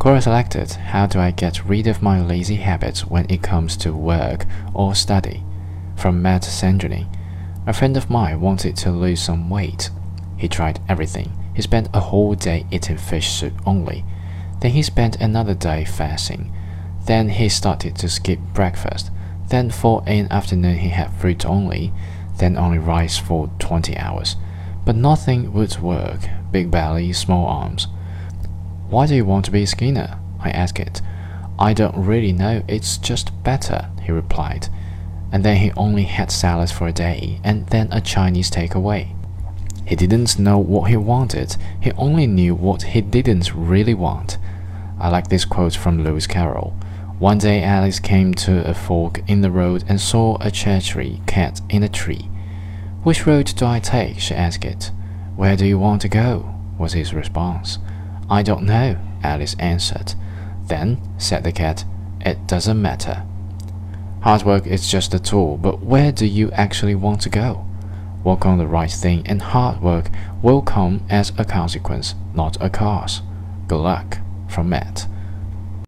Quora selected How do I get rid of my lazy habits when it comes to work or study? from Matt Sandrini. A friend of mine wanted to lose some weight. He tried everything. He spent a whole day eating fish soup only. Then he spent another day fasting. Then he started to skip breakfast. Then for an afternoon he had fruit only. Then only rice for 20 hours. But nothing would work. Big belly, small arms. Why do you want to be a Skinner? I asked. It. I don't really know, it's just better, he replied. And then he only had salads for a day, and then a Chinese takeaway. He didn't know what he wanted, he only knew what he didn't really want. I like this quote from Lewis Carroll. One day Alice came to a fork in the road and saw a Cheshire cat in a tree. Which road do I take? she asked. It. Where do you want to go? was his response. I don't know, Alice answered. Then, said the cat, it doesn't matter. Hard work is just a tool, but where do you actually want to go? Work on the right thing, and hard work will come as a consequence, not a cause. Good luck from Matt.